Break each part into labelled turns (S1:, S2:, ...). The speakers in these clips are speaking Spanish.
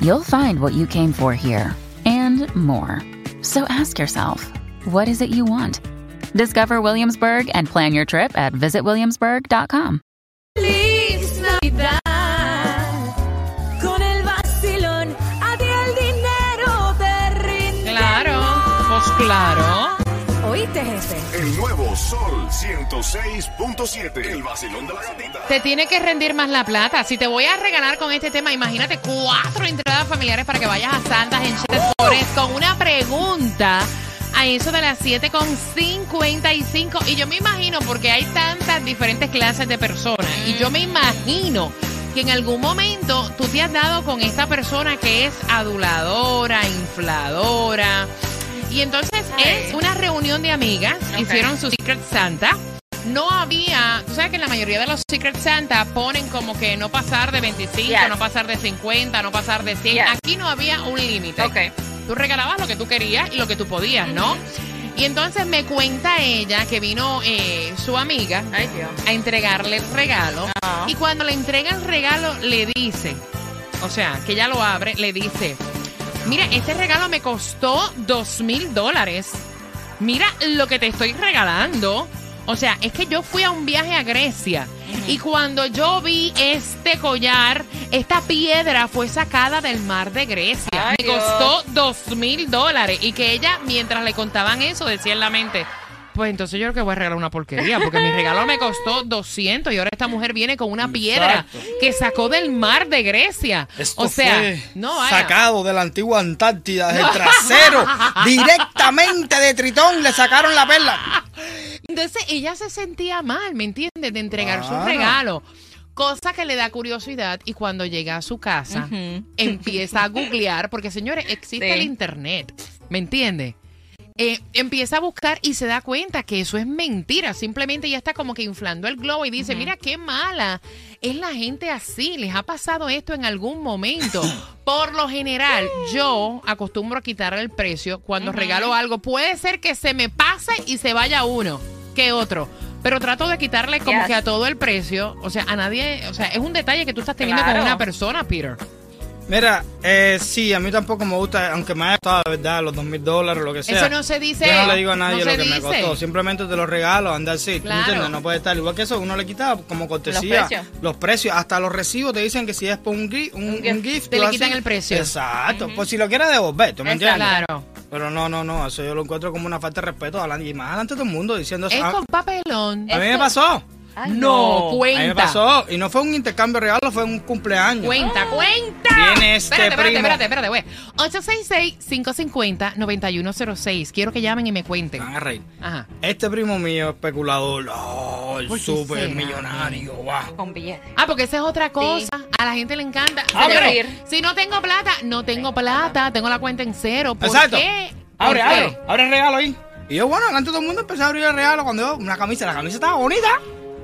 S1: you'll find what you came for here and more. So ask yourself, what is it you want? Discover Williamsburg and plan your trip at visitwilliamsburg.com.
S2: Feliz Navidad. Con el vacilón, a el dinero te rinde.
S3: Claro, pues claro.
S2: ¿Oíste, jefe?
S4: El nuevo Sol 106.7. El vacilón de la gatita.
S3: Te tiene que rendir más la plata. Si te voy a regalar con este tema, imagínate cuatro entradas familiares para que vayas a Santas en Forest con una pregunta a eso de las 7 con 55. Y yo me imagino, porque hay tantas diferentes clases de personas, y yo me imagino que en algún momento tú te has dado con esta persona que es aduladora, infladora. Y entonces es una reunión de amigas, hicieron su Secret Santa. No había, tú sabes que en la mayoría de los Secret Santa ponen como que no pasar de 25,
S5: Yes.
S3: no pasar de 50, no pasar de 100.
S5: Yes.
S3: Aquí no había un límite.
S5: Ok.
S3: Tú regalabas lo que tú querías y lo que tú podías, ¿no? Y entonces me cuenta ella que vino eh, su amiga
S5: Ay,
S3: a entregarle el regalo. Y cuando le entrega el regalo, le dice, o sea, que ella lo abre, le dice, mira, este regalo me costó dos mil dólares. Mira lo que te estoy regalando. O sea, es que yo fui a un viaje a Grecia y cuando yo vi este collar, esta piedra fue sacada del mar de Grecia.
S5: Ay,
S3: me costó dos mil dólares y que ella, mientras le contaban eso, decía en la mente, pues entonces yo creo que voy a regalar una porquería, porque mi regalo me costó 200 y ahora esta mujer viene con una piedra que sacó del mar de Grecia.
S6: Esto
S3: o sea,
S6: fue
S3: no vaya.
S6: sacado de la antigua Antártida, del trasero, directamente de Tritón, le sacaron la perla.
S3: Entonces ella se sentía mal, ¿me entiendes? De entregar su regalo. Cosa que le da curiosidad y cuando llega a su casa empieza a googlear, porque señores, existe
S5: Sí.
S3: el internet, ¿me entiende? Eh, empieza a buscar y se da cuenta que eso es mentira. Simplemente ya está como que inflando el globo y dice, mira qué mala es la gente así. Les ha pasado esto en algún momento. Por lo general, yo acostumbro a quitarle el precio cuando regalo algo. Puede ser que se me pase y se vaya uno que otro. Pero trato de quitarle como
S5: Yes.
S3: que a todo el precio. O sea, a nadie. O sea, es un detalle que tú estás teniendo
S5: Claro.
S3: con una persona, Peter.
S6: Mira, eh, sí, a mí tampoco me gusta, aunque me haya costado verdad los dos mil dólares, lo que sea.
S3: Eso no se dice.
S6: Yo no le digo a nadie
S3: no
S6: lo que me costó, simplemente te lo regalo, andar así. ¿tú me
S3: Claro.
S6: entiendes? No puede estar igual que eso, uno le quita como cortesía
S5: Los precios.
S6: los precios, hasta los recibos te dicen que si es por un, un,
S5: Un gift.
S6: un gift,
S3: Te le quitan el precio.
S6: Exacto, pues si lo quieres devolver, ¿tú me
S5: Exacto.
S6: entiendes?
S3: Claro.
S6: Pero no, no, no, eso yo lo encuentro como una falta de respeto adelante, y más adelante de todo el mundo diciendo eso.
S3: Es
S6: Ah,
S3: con papelón.
S6: a mí me pasó.
S5: Ay,
S3: No, cuenta.
S6: me pasó. Y no fue un intercambio regalo, fue un cumpleaños.
S3: Cuenta, cuenta.
S6: Viene este
S3: espérate, espérate, espérate, espérate, güey. 866-550-9106. Quiero que llamen y me cuenten.
S6: Van a reír.
S3: Ajá.
S6: Este primo mío, especulador, oh, el
S3: ¿Por qué
S6: super
S3: será?
S6: millonario, wow.
S5: Con billetes.
S3: Ah, porque esa es otra cosa. A la gente le encanta.
S6: Ah,
S5: pero-
S3: si no tengo plata, no tengo plata. Tengo la cuenta en cero. ¿Por
S6: Exacto.
S3: qué?
S6: Abre, abre, abre el regalo ahí. Y yo, bueno, delante de todo el mundo empecé a abrir el regalo cuando yo, una camisa, la camisa estaba bonita.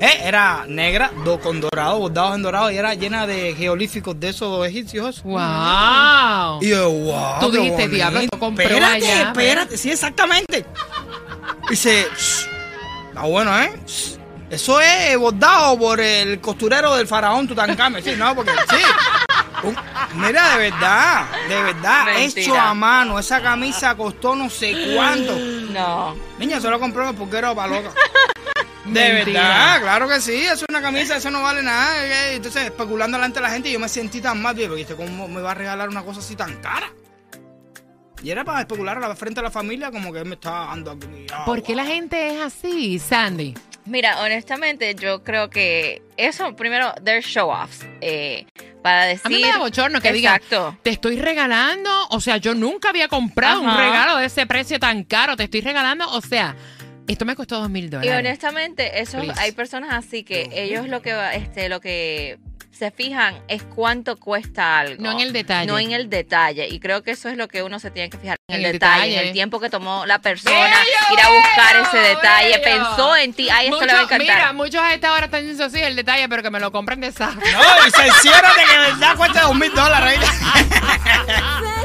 S6: Eh, era negra, do, con dorado, bordados en dorado y era llena de geolíficos de esos egipcios.
S3: ¡Wow!
S6: Y yo, wow.
S3: Tú dijiste, diablo, esto compró
S6: Espérate,
S3: allá,
S6: espérate, sí, exactamente. Dice, "Shh, está bueno, ¿eh? Shh, Eso es bordado por el costurero del faraón Tutankamón. Sí, no, porque sí. Un- mira, de verdad, de verdad,
S5: Mentira.
S6: hecho a mano. Esa camisa costó no sé cuánto.
S5: No.
S6: Niña, se lo compró el pulguero para loca. De
S3: Mentira.
S6: verdad, claro que sí, eso es una camisa, eso no vale nada. eh, Entonces, especulando delante de la gente, yo me sentí tan mal, porque dije, ¿cómo me va a regalar una cosa así tan cara? Y era para especular a la frente de la familia, como que él me estaba dando aquí.
S3: ¿Por qué la gente es así, Sandy?
S5: Mira, honestamente, yo creo que eso, primero, they're show-offs. Eh, para decir...
S3: A mí me da bochorno que
S5: Exacto.
S3: te estoy regalando, o sea, yo nunca había comprado un regalo de ese precio tan caro, te estoy regalando, o sea, esto me costó dos mil
S5: Y
S3: dólares.
S5: honestamente, eso
S3: Please.
S5: hay personas así que ellos lo que este lo que se fijan es cuánto cuesta algo.
S3: No en el detalle.
S5: No en el detalle. Y creo que eso es lo que uno se tiene que fijar en, el,
S3: el
S5: detalle,
S3: detalle.
S5: en el tiempo que tomó la persona,
S3: Bello,
S5: ir a buscar ese detalle,
S3: bello.
S5: pensó en ti. Ay, esto le va a encantar.
S3: Mira, muchos a esta hora están diciendo sí, el detalle, pero que me lo compren de saco.
S6: No, y se hicieron de que verdad cuesta dos mil dólares.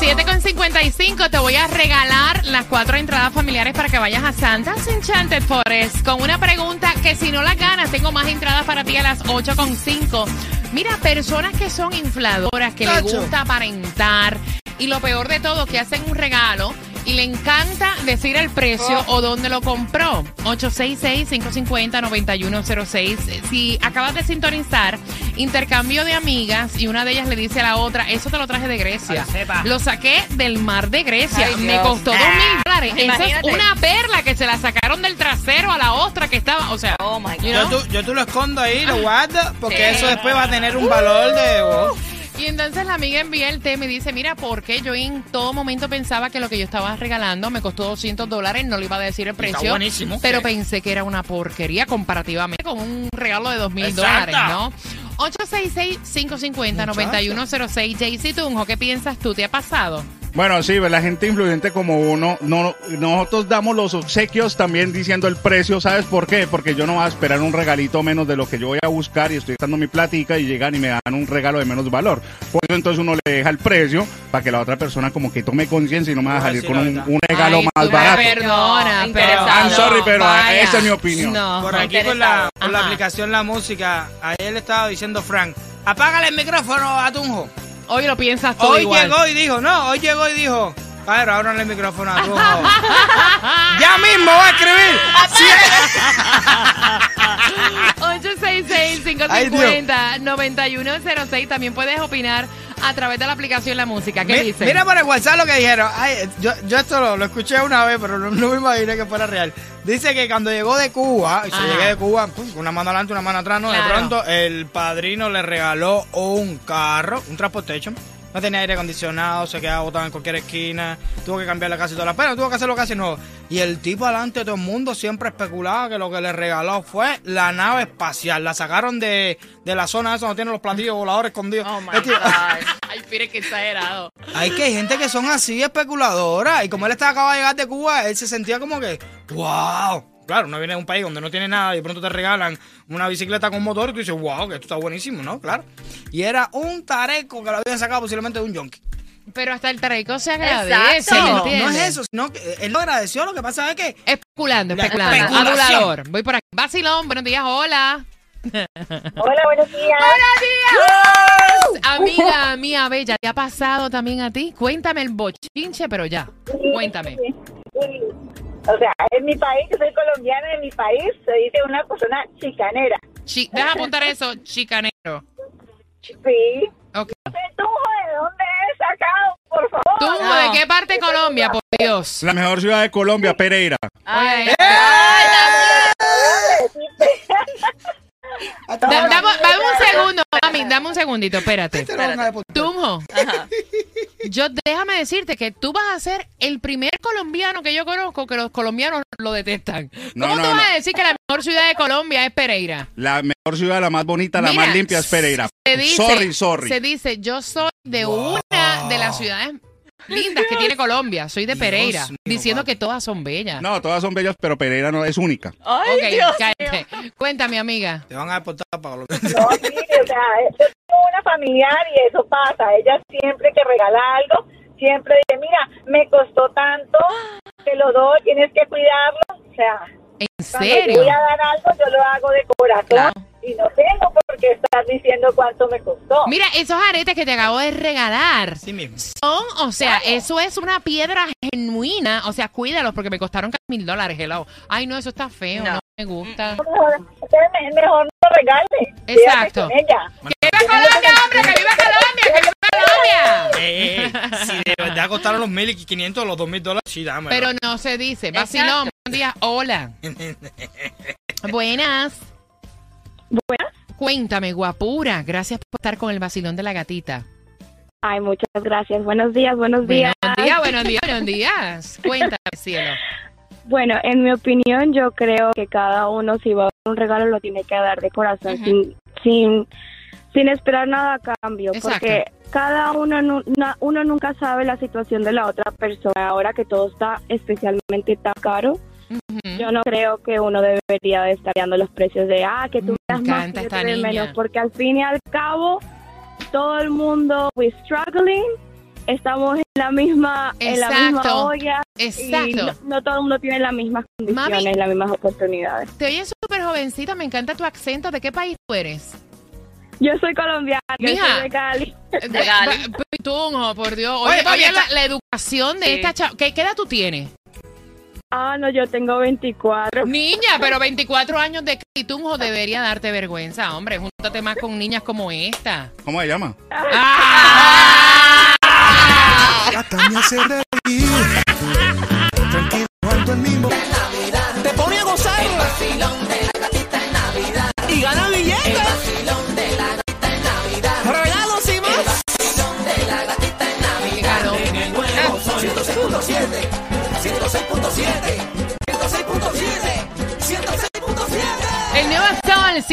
S3: 7.55 te voy a regalar las cuatro entradas familiares para que vayas a Santa's Enchanted Forest con una pregunta que si no la ganas, tengo más entradas para ti a las 8.5. Mira, personas que son infladoras, que les gusta aparentar y lo peor de todo, que hacen un regalo y le encanta decir el precio o dónde lo compró. 866-550-9106. Si acabas de sintonizar, intercambio de amigas y una de ellas le dice a la otra, eso te lo traje de Grecia.
S6: Ay.
S3: Lo saqué del mar de Grecia.
S5: Ay,
S3: Me costó dos mil dólares. Esa es una perla que se la sacaron del trasero a la ostra que estaba. O sea,
S5: Oh my God.
S3: you
S6: Yo tú, yo tú lo escondo ahí, lo guardo, porque
S5: Sí.
S6: eso después va a tener un valor de... oh,
S3: Y entonces la amiga envía el tema y dice, mira, porque yo en todo momento pensaba que lo que yo estaba regalando me costó 200 dólares, no le iba a decir el
S6: Está
S3: precio,
S6: buenísimo.
S3: pero pensé que era una porquería comparativamente con un regalo de 2 mil
S6: Exacto.
S3: dólares, ¿no? 866-550-9106. Jaycee Tunjo, ¿qué piensas tú? ¿Te ha pasado?
S7: Bueno, sí, la gente influyente como uno, no, nosotros damos los obsequios también diciendo el precio, ¿sabes por qué? Porque yo no voy a esperar un regalito menos de lo que yo voy a buscar y estoy dando mi platica y llegan y me dan un regalo de menos valor. Por eso entonces uno le deja el precio para que la otra persona como que tome conciencia y no me va a salir con un, regalo
S3: Ay,
S7: más barato.
S3: Perdona,
S5: No,
S3: pero...
S5: interesado.
S7: I'm sorry, pero
S3: vaya.
S7: esa es mi opinión.
S3: No.
S6: Por aquí con la, con la aplicación La Música, ayer le estaba diciendo Frank, apágale el micrófono a Tunjo.
S3: Hoy lo piensas tú
S6: Hoy
S3: igual.
S6: llegó y dijo, no, hoy llegó y dijo, Padre, ábranle el micrófono a Tunjo. ya mismo va a escribir. Sí. Ay,
S3: 866-550-9106. También puedes opinar a través de la aplicación La Música. ¿Qué
S6: Mi-
S3: dice?
S6: Mira por el WhatsApp lo que dijeron. Ay, yo, yo esto lo, lo escuché una vez, pero no, no me imaginé que fuera real. Dice que cuando llegó de Cuba, y se llegué de Cuba, pum, una mano adelante, una mano atrás, ¿no? De pronto el padrino le regaló un carro, un transportation. No tenía aire acondicionado, se quedaba botado en cualquier esquina, tuvo que cambiarle casi toda la pena, tuvo que hacerlo casi nuevo. Y el tipo delante de todo el mundo siempre especulaba que lo que le regaló fue la nave espacial. La sacaron de, de la zona esa donde tienen los platillos voladores escondidos.
S5: Oh my God.
S3: Ay, mire qué exagerado.
S6: hay que hay gente que son así especuladoras. Y como él estaba acaba de llegar de Cuba, él se sentía como que, wow. Claro, uno viene de un país donde no tiene nada y de pronto te regalan una bicicleta con motor y tú dices, wow, que esto está buenísimo, ¿no? Claro. Y era un tareco que lo habían sacado posiblemente de un yonki.
S3: Pero hasta el traico se agradece,
S5: Exacto.
S3: ¿me
S6: No, no es eso, sino que él lo agradeció. Lo que pasa es que
S3: Especulando,
S6: La
S3: especulando. Adulador. Voy por aquí. Vacilón, buenos días, hola.
S8: Hola, buenos días.
S3: Amiga mía bella, ¿te ha pasado también a ti? Cuéntame el bochinche, pero ya. Cuéntame.
S8: O sea, en mi país, yo soy colombiana, en mi país se dice una persona chicanera.
S3: Chi- deja apuntar eso, chicanero.
S8: Sí. No sé, ¿de dónde es sacado, por favor?
S3: ¿Tú
S5: No.
S3: de qué parte de Colombia, por Dios?
S7: La mejor ciudad de Colombia, Pereira.
S5: Ay,
S3: da- dame, dame un segundo, mami, dame un segundito, espérate.
S6: Este
S5: Ajá.
S3: yo déjame decirte que tú vas a ser el primer colombiano que yo conozco que los colombianos lo detestan.
S7: No,
S3: ¿Cómo
S7: no,
S3: tú vas
S7: no.
S3: a decir que la mejor ciudad de Colombia es Pereira?
S7: La mejor ciudad, la más bonita, la
S3: Mira,
S7: más limpia es Pereira.
S3: Se dice,
S7: sorry, sorry.
S3: Se dice, yo soy de una de las ciudades lindas que tiene Colombia. Soy de
S6: Dios
S3: Pereira.
S6: mío,
S3: diciendo que todas son bellas.
S7: No, todas son bellas, pero Pereira no es única.
S5: Ay,
S3: ok,
S5: Dios
S3: cállate.
S5: mío.
S3: Cuéntame, amiga.
S6: te van a deportar para Colombia.
S8: No, sí, o sea, yo tengo una familiar y eso pasa. Ella siempre que regala algo, siempre dice, mira, me costó tanto, te lo doy, tienes que cuidarlo. O sea,
S3: ¿En
S8: cuando yo
S3: serio?
S8: voy a dar algo, yo lo hago de corazón
S5: Claro.
S8: Y no tengo por qué estar diciendo cuánto me costó.
S3: Mira, esos aretes que te acabo de regalar
S6: Sí mismo.
S3: son, o sea, eso es una piedra genuina. O sea, cuídalos porque me costaron casi mil dólares, hello. Ay, no, eso está feo, no,
S5: No.
S3: me gusta.
S8: Mejor, mejor no lo regale.
S3: Exacto.
S8: con ella.
S3: ¡Que viva Colombia, hombre! ¡Que viva Colombia! ¡Que viva Colombia!
S6: Eh, eh, si de verdad costaron los 1.500 o los 2.000 dólares, sí, dámelo.
S3: Pero no se dice. Vacilón, buen día. Hola. Buenas.
S8: Buenas.
S3: Cuéntame, guapura. Gracias por estar con el vacilón de la gatita.
S8: Ay, muchas gracias. Buenos días, buenos días.
S3: Buenos días, buenos días, buenos días. Cuéntame, cielo.
S9: Bueno, en mi opinión, yo creo que cada uno, si va a dar un regalo, lo tiene que dar de corazón, sin, sin, sin esperar nada a cambio.
S3: Exacto.
S9: Porque cada uno, uno nunca sabe la situación de la otra persona. Ahora que todo está especialmente tan caro, Yo no creo que uno debería de estar dando los precios de, ah, que tú
S3: Me
S9: das más, que menos. Porque al fin y al cabo, todo el mundo, we struggling, estamos en la misma, en la misma
S3: Exacto.
S9: olla. Y no, no todo el mundo tiene las mismas condiciones,
S3: Mami.
S9: las mismas oportunidades.
S3: Te oyes súper jovencita, me encanta tu acento. ¿De qué país tú eres?
S9: Yo soy colombiana, yo
S3: Mija.
S9: soy de Cali.
S3: De
S5: Gali.
S3: Pitunjo, por Dios.
S6: Oye,
S3: Oye, la, educación de
S5: Sí.
S3: esta chava. ¿Qué, qué edad tú tienes?
S9: Ah, no, yo tengo 24.
S3: Niña, pero 24 años de Pitunjo debería darte vergüenza, hombre. Júntate más con niñas como esta.
S7: ¿Cómo se llama?
S3: ¡Ah!
S10: Reír. Tranquilo, en mismo.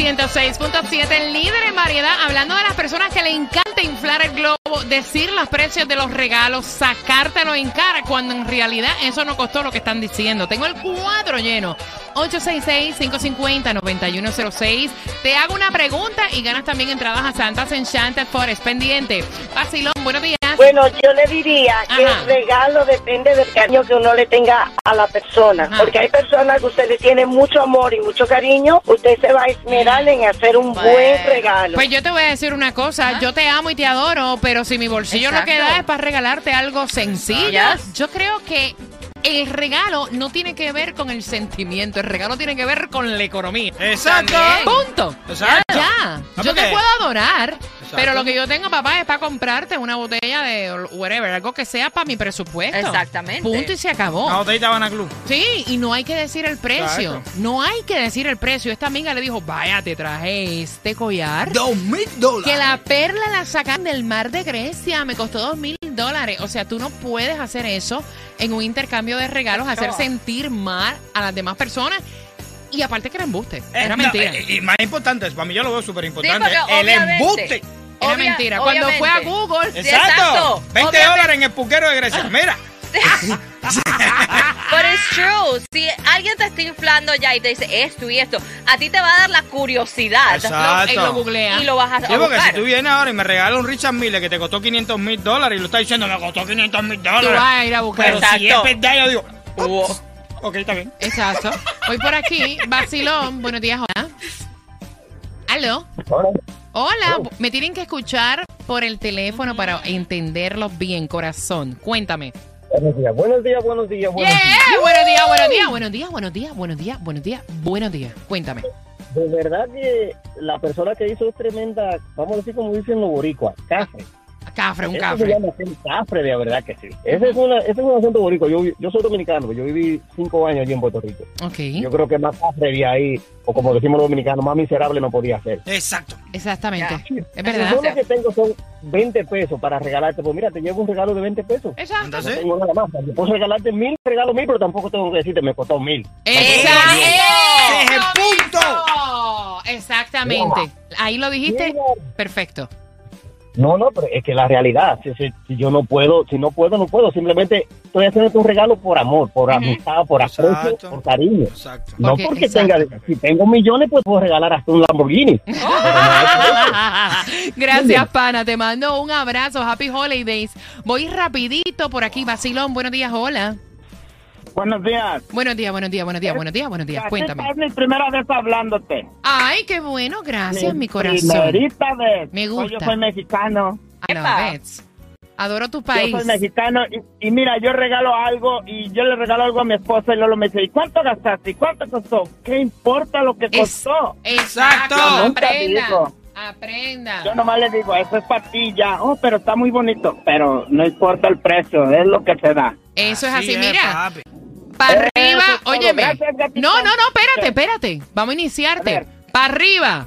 S10: 106.7,
S3: el líder en variedad, hablando de las personas que le encanta inflar el globo, decir los precios de los regalos, sacártelo en cara, cuando en realidad eso no costó lo que están diciendo. Tengo el cuadro lleno. 866-550-9106. Te hago una pregunta y ganas también entradas a Santas Enchanted Forest. Pendiente. Vacilón, buenos días.
S8: Bueno, yo le diría que el regalo depende del cariño que uno le tenga a la persona.
S3: Ajá.
S8: Porque hay personas que usted le tiene mucho amor y mucho cariño, usted se va a esmerar en hacer un
S5: Bueno.
S8: buen regalo.
S3: Pues yo te voy a decir una cosa, yo te amo y te adoro, pero si mi bolsillo
S5: Exacto.
S3: lo que da es para regalarte algo sencillo,
S5: Yes.
S3: yo creo que el regalo no tiene que ver con el sentimiento, el regalo tiene que ver con la economía.
S6: Exacto.
S5: También.
S3: Punto.
S6: Exacto.
S3: Ya.
S6: No,
S3: Yo te puedo adorar,
S6: Exacto.
S3: pero lo que yo tengo, papá, es para comprarte una botella de whatever, algo que sea para mi presupuesto.
S5: Exactamente.
S3: Punto y se acabó.
S6: Una botellita Habana Club.
S3: Sí, y no hay que decir el precio.
S6: Exacto.
S3: No hay que decir el precio. Esta amiga le dijo, vaya, te traje este collar.
S6: Dos mil dólares.
S3: Que la perla la sacan del mar de Grecia. Me costó dos mil dólares. O sea, tú no puedes hacer eso en un intercambio de regalos, hacer sentir mal a las demás personas. Y aparte que era embuste.
S6: Eh,
S3: Era
S6: no,
S3: mentira.
S6: eh, y más importante, para mí yo lo veo súper importante.
S5: Sí,
S6: el
S5: obviamente-
S6: embuste.
S3: Era
S5: Obvia-
S3: mentira. Cuando fue a. Google.
S5: Sí,
S6: Exacto.
S5: exacto.
S6: 20
S5: Obviamente.
S6: dólares en el puquero de Grecia. Mira.
S5: But it's true. Si alguien te está inflando ya y te dice esto y esto, a ti te va a dar la curiosidad.
S6: Exacto.
S3: Y lo googlea.
S5: Y lo vas a,
S6: Sí,
S5: a
S6: porque
S5: buscar.
S6: si tú vienes ahora y me regalas un Richard Mille que te costó 500 mil dólares y lo estás diciendo, me costó 500 mil
S3: Tú
S6: dólares.
S3: vas a ir a buscar.
S6: Pero si es
S5: Exacto.
S6: verdad, yo digo, ups. ok, está bien.
S3: Exacto. Voy por aquí. Vacilón. Buenos días, hola. ¿Aló? Hola. Me tienen que escuchar por el teléfono para entenderlo bien, corazón. Cuéntame.
S11: Buenos días, buenos días, buenos días, buenos
S3: Yeah.
S11: días.
S3: Buenos días, buenos días, buenos días, buenos días, buenos días, buenos días, buenos días. Cuéntame.
S11: De verdad que la persona que hizo es tremenda, vamos a decir como dicen los boricuas, cafre.
S3: Cafre, un
S11: Eso se
S3: cafre.
S11: llama ser cafre, de verdad que sí. Ese es, una, ese es un acento boricua. Yo, yo soy dominicano, yo viví cinco años allí en Puerto Rico.
S3: Ok.
S11: Yo creo que más cafre de ahí, o como decimos los dominicanos, más miserable no podía ser.
S6: Exacto.
S3: Exactamente. Es
S11: Yo
S3: verdad.
S11: lo que tengo son 20 pesos para regalarte. Pues mira, te llevo un regalo de 20 pesos.
S3: Exacto.
S11: No
S6: Entonces,
S11: tengo nada más. Yo puedo regalarte mil, regalo mil, pero tampoco tengo que decirte, me costó mil.
S3: Exacto.
S6: Ese es el punto.
S3: Exactamente. Ahí lo dijiste. Perfecto.
S11: No, no, pero es que la realidad, si, si- si yo no puedo, si no puedo, no puedo. Simplemente estoy haciendo un regalo por amor, por amistad, por aprecio, por cariño.
S6: exacto.
S11: No
S3: Porque-
S11: porque
S3: exacto.
S11: tenga, si tengo millones, pues puedo regalar hasta un Lamborghini.
S3: Gracias, pana. Te mando un abrazo. Happy Holidays. Voy rapidito por aquí. Vacilón, buenos días. Hola.
S12: Buenos días.
S3: Buenos días, buenos días, buenos días, buenos días, buenos días. Cuéntame.
S12: Es mi primera vez hablándote.
S3: Ay, qué bueno. Gracias, mi corazón.
S12: Primerita vez.
S3: Me
S12: Pues Yo
S3: gusta.
S12: soy mexicano.
S3: Adoro tu
S12: Yo
S3: país.
S12: soy mexicano y, y mira, yo regalo algo y yo le regalo algo a mi esposa y luego me dice, ¿y cuánto gastaste? ¿Y cuánto costó? ¿Qué importa lo que costó?
S3: Exacto. Aprenda.
S12: digo.
S3: Aprenda.
S12: Yo nomás le digo, eso es para ti ya. Oh, pero está muy bonito. Pero no importa el precio, es lo que se da.
S3: Eso es así,
S6: es,
S3: mira.
S6: papi.
S3: Para
S12: Eso
S3: arriba,
S12: es
S3: óyeme.
S12: Gracias.
S3: No, no, no, espérate, espérate. Vamos a iniciarte. Para arriba,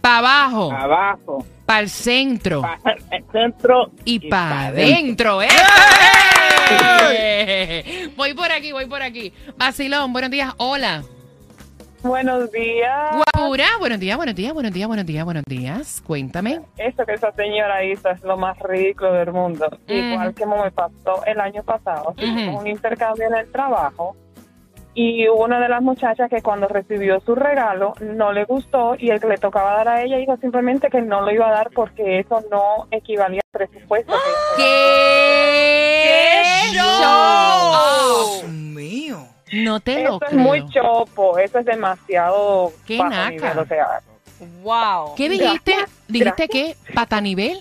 S3: para abajo,
S12: Abajo,
S3: para el centro
S12: Para el centro
S3: y para
S12: pa'
S3: adentro. ¿eh? Voy por aquí, voy por aquí. Vacilón, buenos días. Hola.
S13: Buenos días.
S3: Guapura, buenos días, buenos días, buenos días, buenos días, buenos días. Cuéntame.
S13: Esto que esa señora hizo es lo más ridículo del mundo.
S3: Mm.
S13: Igual que me pasó el año pasado. Tuvimos un intercambio en el trabajo y hubo una de las muchachas que cuando recibió su regalo no le gustó y el que le tocaba dar a ella dijo simplemente que no lo iba a dar porque eso no equivalía al presupuesto.
S3: ¿Qué? show?
S6: Dios mío.
S3: No te lo
S13: Eso es
S3: creo.
S13: muy chopo, eso es demasiado
S3: Qué naca.
S13: nivel, o sea,
S5: Wow.
S3: ¿Qué dijiste?
S13: Gracias,
S3: ¿Dijiste qué? ¿Pata nivel?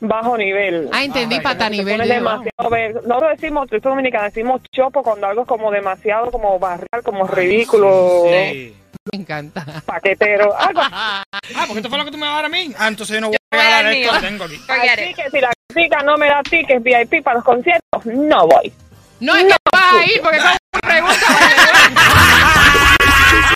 S13: bajo nivel.
S3: Ah, entendí,
S6: Ah,
S3: pata nivel.
S13: demasiado ver- Nosotros decimos, República Dominicana, decimos chopo cuando algo es como demasiado, como barrial, como ridículo,
S6: Sí.
S3: Me encanta.
S13: paquetero. Algo
S6: Ah, porque esto fue lo que tú me vas a dar a mí. Ah, entonces yo no voy
S5: Yo
S6: a regalar esto que tengo aquí.
S13: Así que si la chica no me da tickets VIP para los conciertos, no voy.
S3: No es que vas a ir porque esa es una pregunta.